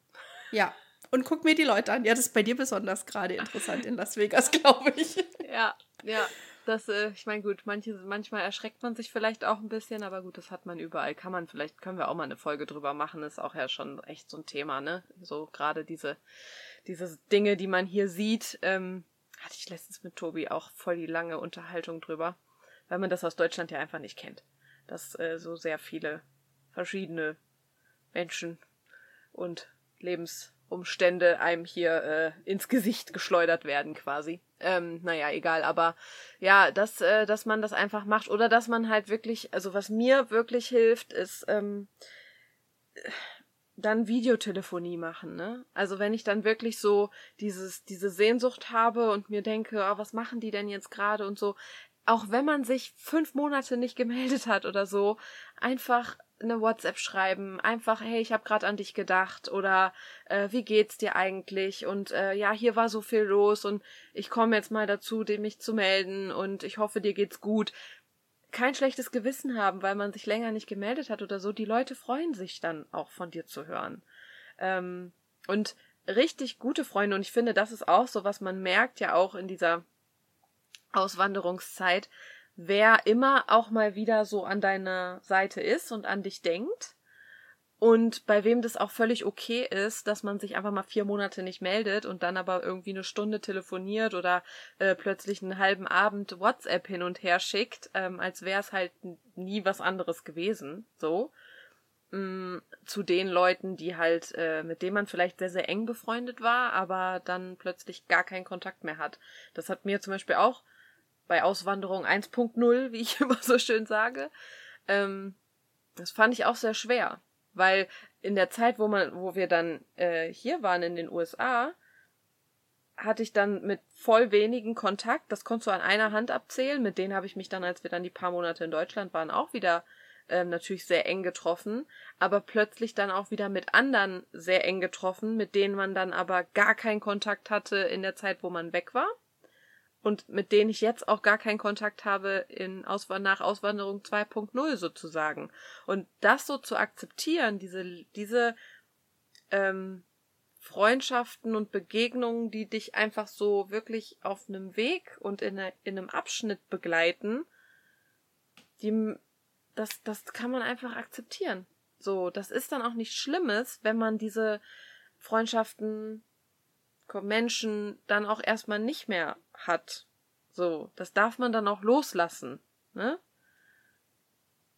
Ja, und guck mir die Leute an. Ja, das ist bei dir besonders gerade interessant in Las Vegas, glaube ich. Ja, ja. Das, äh, ich meine, gut, manche, manchmal erschreckt man sich vielleicht auch ein bisschen, aber gut, das hat man überall. Kann man, vielleicht können wir auch mal eine Folge drüber machen, ist auch ja schon echt so ein Thema, ne? So gerade diese, diese Dinge, die man hier sieht, ähm, hatte ich letztens mit Tobi auch voll die lange Unterhaltung drüber, weil man das aus Deutschland ja einfach nicht kennt. Dass äh, so sehr viele verschiedene Menschen und Lebensumstände einem hier äh, ins Gesicht geschleudert werden quasi. Ähm, naja, egal, aber ja, dass, äh, dass man das einfach macht oder dass man halt wirklich, also was mir wirklich hilft, ist, ähm, dann Videotelefonie machen, ne? Also wenn ich dann wirklich so dieses, diese Sehnsucht habe und mir denke, oh, was machen die denn jetzt gerade und so, auch wenn man sich fünf Monate nicht gemeldet hat oder so, einfach eine WhatsApp schreiben, einfach, hey, ich habe gerade an dich gedacht oder äh, wie geht's dir eigentlich und äh, ja, hier war so viel los und ich komme jetzt mal dazu, mich zu melden und ich hoffe, dir geht's gut kein schlechtes Gewissen haben, weil man sich länger nicht gemeldet hat oder so. Die Leute freuen sich dann auch von dir zu hören. Ähm, und richtig gute Freunde, und ich finde, das ist auch so, was man merkt ja auch in dieser Auswanderungszeit, wer immer auch mal wieder so an deiner Seite ist und an dich denkt und bei wem das auch völlig okay ist, dass man sich einfach mal vier Monate nicht meldet und dann aber irgendwie eine Stunde telefoniert oder äh, plötzlich einen halben Abend WhatsApp hin und her schickt, ähm, als wäre es halt nie was anderes gewesen, so. Mm, zu den Leuten, die halt, äh, mit denen man vielleicht sehr, sehr eng befreundet war, aber dann plötzlich gar keinen Kontakt mehr hat. Das hat mir zum Beispiel auch bei Auswanderung 1.0, wie ich immer so schön sage, ähm, das fand ich auch sehr schwer weil in der Zeit, wo man, wo wir dann äh, hier waren in den USA, hatte ich dann mit voll wenigen Kontakt. Das konntest du an einer Hand abzählen. Mit denen habe ich mich dann, als wir dann die paar Monate in Deutschland waren, auch wieder ähm, natürlich sehr eng getroffen. Aber plötzlich dann auch wieder mit anderen sehr eng getroffen, mit denen man dann aber gar keinen Kontakt hatte in der Zeit, wo man weg war und mit denen ich jetzt auch gar keinen Kontakt habe in Auswand nach Auswanderung 2.0 sozusagen. Und das so zu akzeptieren, diese, diese ähm, Freundschaften und Begegnungen, die dich einfach so wirklich auf einem Weg und in, eine, in einem Abschnitt begleiten, die, das, das kann man einfach akzeptieren. So, das ist dann auch nichts Schlimmes, wenn man diese Freundschaften Menschen dann auch erstmal nicht mehr hat. So, das darf man dann auch loslassen, ne?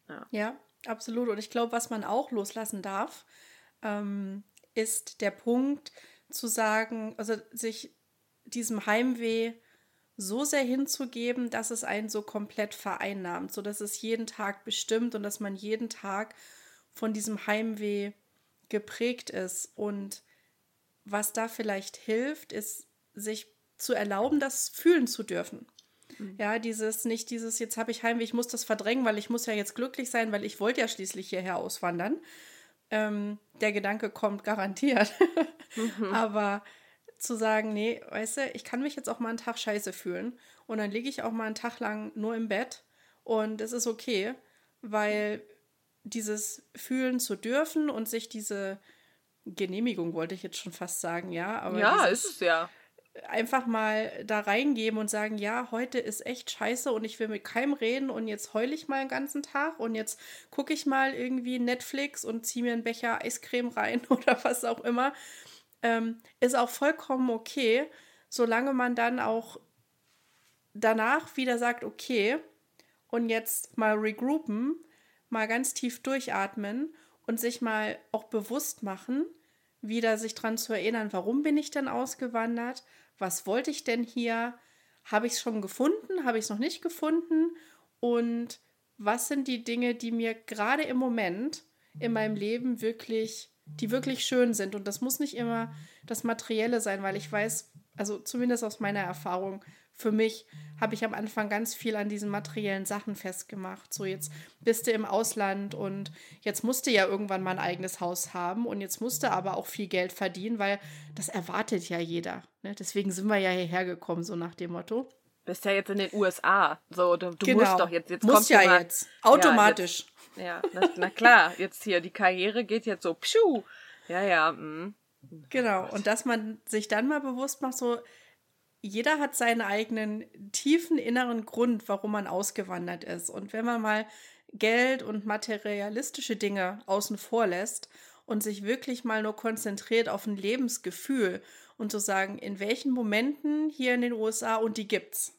Ja, ja absolut. Und ich glaube, was man auch loslassen darf, ähm, ist der Punkt zu sagen, also sich diesem Heimweh so sehr hinzugeben, dass es einen so komplett vereinnahmt, so dass es jeden Tag bestimmt und dass man jeden Tag von diesem Heimweh geprägt ist und was da vielleicht hilft, ist, sich zu erlauben, das fühlen zu dürfen. Mhm. Ja, dieses, nicht dieses, jetzt habe ich Heimweh, ich muss das verdrängen, weil ich muss ja jetzt glücklich sein, weil ich wollte ja schließlich hierher auswandern. Ähm, der Gedanke kommt garantiert. mhm. Aber zu sagen, nee, weißt du, ich kann mich jetzt auch mal einen Tag scheiße fühlen und dann liege ich auch mal einen Tag lang nur im Bett und es ist okay, weil dieses fühlen zu dürfen und sich diese Genehmigung, wollte ich jetzt schon fast sagen, ja. Aber ja, dieses, ist es ja. Einfach mal da reingeben und sagen, ja, heute ist echt scheiße und ich will mit keinem reden und jetzt heule ich mal den ganzen Tag und jetzt gucke ich mal irgendwie Netflix und ziehe mir einen Becher Eiscreme rein oder was auch immer. Ähm, ist auch vollkommen okay, solange man dann auch danach wieder sagt, okay, und jetzt mal regroupen, mal ganz tief durchatmen und sich mal auch bewusst machen, wieder sich daran zu erinnern, warum bin ich denn ausgewandert? Was wollte ich denn hier? Habe ich es schon gefunden? Habe ich es noch nicht gefunden? Und was sind die Dinge, die mir gerade im Moment in meinem Leben wirklich, die wirklich schön sind? Und das muss nicht immer das Materielle sein, weil ich weiß, also zumindest aus meiner Erfahrung, für mich habe ich am Anfang ganz viel an diesen materiellen Sachen festgemacht. So, jetzt bist du im Ausland und jetzt musst du ja irgendwann mal ein eigenes Haus haben und jetzt musst du aber auch viel Geld verdienen, weil das erwartet ja jeder. Ne? Deswegen sind wir ja hierher gekommen, so nach dem Motto. Bist ja jetzt in den USA. So, du, du genau. musst doch jetzt. jetzt musst ja mal, jetzt. Automatisch. Ja, jetzt, ja na, na, klar, jetzt hier, die Karriere geht jetzt so, pschuh. Ja, ja. Mh. Genau, und dass man sich dann mal bewusst macht, so, jeder hat seinen eigenen tiefen inneren Grund, warum man ausgewandert ist. Und wenn man mal Geld und materialistische Dinge außen vor lässt und sich wirklich mal nur konzentriert auf ein Lebensgefühl und zu sagen, in welchen Momenten hier in den USA und die gibt's.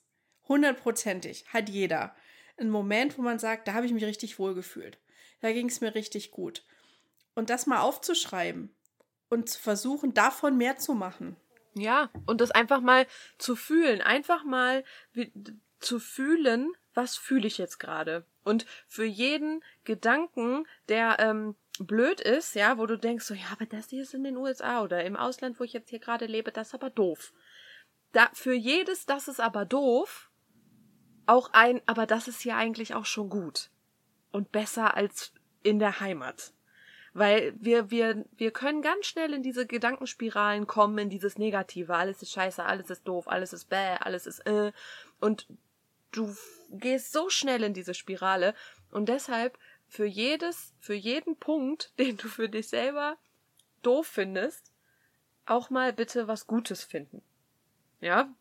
Hundertprozentig hat jeder einen Moment, wo man sagt, da habe ich mich richtig wohl gefühlt. Da ging es mir richtig gut. Und das mal aufzuschreiben und zu versuchen, davon mehr zu machen. Ja, und das einfach mal zu fühlen, einfach mal wie, zu fühlen, was fühle ich jetzt gerade. Und für jeden Gedanken, der ähm, blöd ist, ja, wo du denkst, so, ja, aber das hier ist in den USA oder im Ausland, wo ich jetzt hier gerade lebe, das ist aber doof. Da, für jedes, das ist aber doof, auch ein, aber das ist hier eigentlich auch schon gut. Und besser als in der Heimat. Weil wir, wir, wir können ganz schnell in diese Gedankenspiralen kommen, in dieses Negative. Alles ist scheiße, alles ist doof, alles ist bäh, alles ist äh. Und du gehst so schnell in diese Spirale. Und deshalb für jedes, für jeden Punkt, den du für dich selber doof findest, auch mal bitte was Gutes finden. Ja?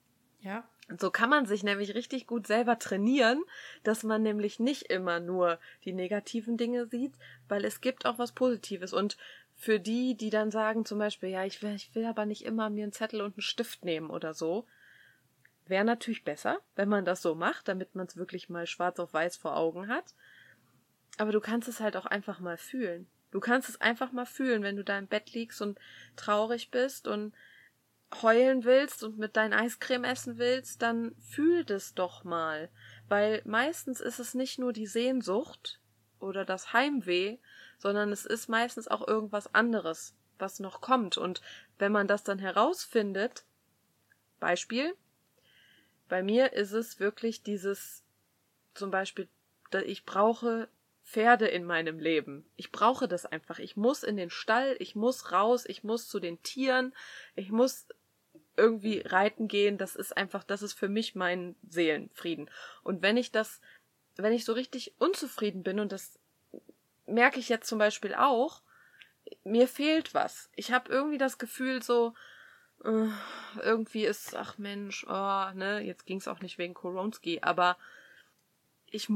Ja. So kann man sich nämlich richtig gut selber trainieren, dass man nämlich nicht immer nur die negativen Dinge sieht, weil es gibt auch was Positives. Und für die, die dann sagen zum Beispiel, ja, ich will, ich will aber nicht immer mir einen Zettel und einen Stift nehmen oder so, wäre natürlich besser, wenn man das so macht, damit man es wirklich mal schwarz auf weiß vor Augen hat. Aber du kannst es halt auch einfach mal fühlen. Du kannst es einfach mal fühlen, wenn du da im Bett liegst und traurig bist und heulen willst und mit dein Eiscreme essen willst, dann fühl das doch mal. Weil meistens ist es nicht nur die Sehnsucht oder das Heimweh, sondern es ist meistens auch irgendwas anderes, was noch kommt. Und wenn man das dann herausfindet, Beispiel, bei mir ist es wirklich dieses, zum Beispiel, ich brauche Pferde in meinem Leben. Ich brauche das einfach. Ich muss in den Stall, ich muss raus, ich muss zu den Tieren, ich muss irgendwie reiten gehen, das ist einfach, das ist für mich mein Seelenfrieden. Und wenn ich das, wenn ich so richtig unzufrieden bin, und das merke ich jetzt zum Beispiel auch, mir fehlt was. Ich habe irgendwie das Gefühl so, äh, irgendwie ist, ach Mensch, oh, ne, jetzt ging es auch nicht wegen Koronski, aber ich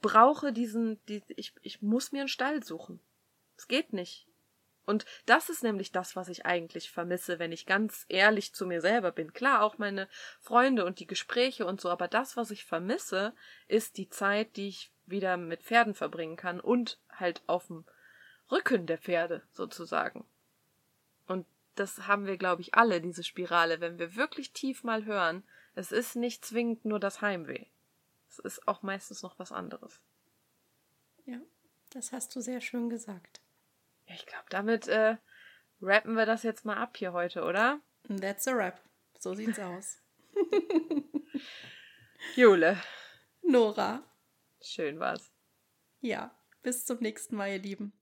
brauche diesen, die, ich, ich muss mir einen Stall suchen. Es geht nicht. Und das ist nämlich das, was ich eigentlich vermisse, wenn ich ganz ehrlich zu mir selber bin. Klar, auch meine Freunde und die Gespräche und so, aber das, was ich vermisse, ist die Zeit, die ich wieder mit Pferden verbringen kann und halt auf dem Rücken der Pferde sozusagen. Und das haben wir, glaube ich, alle, diese Spirale, wenn wir wirklich tief mal hören, es ist nicht zwingend nur das Heimweh. Es ist auch meistens noch was anderes. Ja, das hast du sehr schön gesagt. Ja, ich glaube, damit äh, rappen wir das jetzt mal ab hier heute, oder? That's a rap. So sieht's aus. Jule. Nora. Schön war's. Ja, bis zum nächsten Mal, ihr Lieben.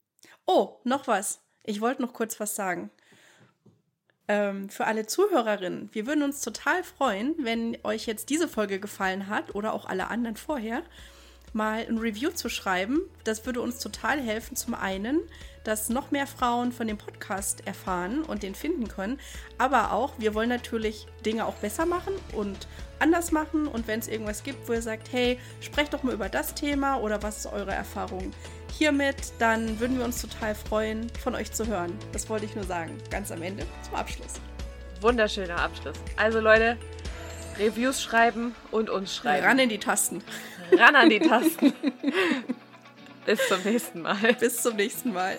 Oh, noch was. Ich wollte noch kurz was sagen. Ähm, für alle Zuhörerinnen, wir würden uns total freuen, wenn euch jetzt diese Folge gefallen hat oder auch alle anderen vorher, mal ein Review zu schreiben. Das würde uns total helfen. Zum einen, dass noch mehr Frauen von dem Podcast erfahren und den finden können. Aber auch, wir wollen natürlich Dinge auch besser machen und anders machen. Und wenn es irgendwas gibt, wo ihr sagt, hey, sprecht doch mal über das Thema oder was ist eure Erfahrung hiermit, dann würden wir uns total freuen, von euch zu hören. Das wollte ich nur sagen, ganz am Ende zum Abschluss. Wunderschöner Abschluss. Also Leute, Reviews schreiben und uns schreiben. Ran in die Tasten. Ran an die Tasten. Bis zum nächsten Mal. Bis zum nächsten Mal.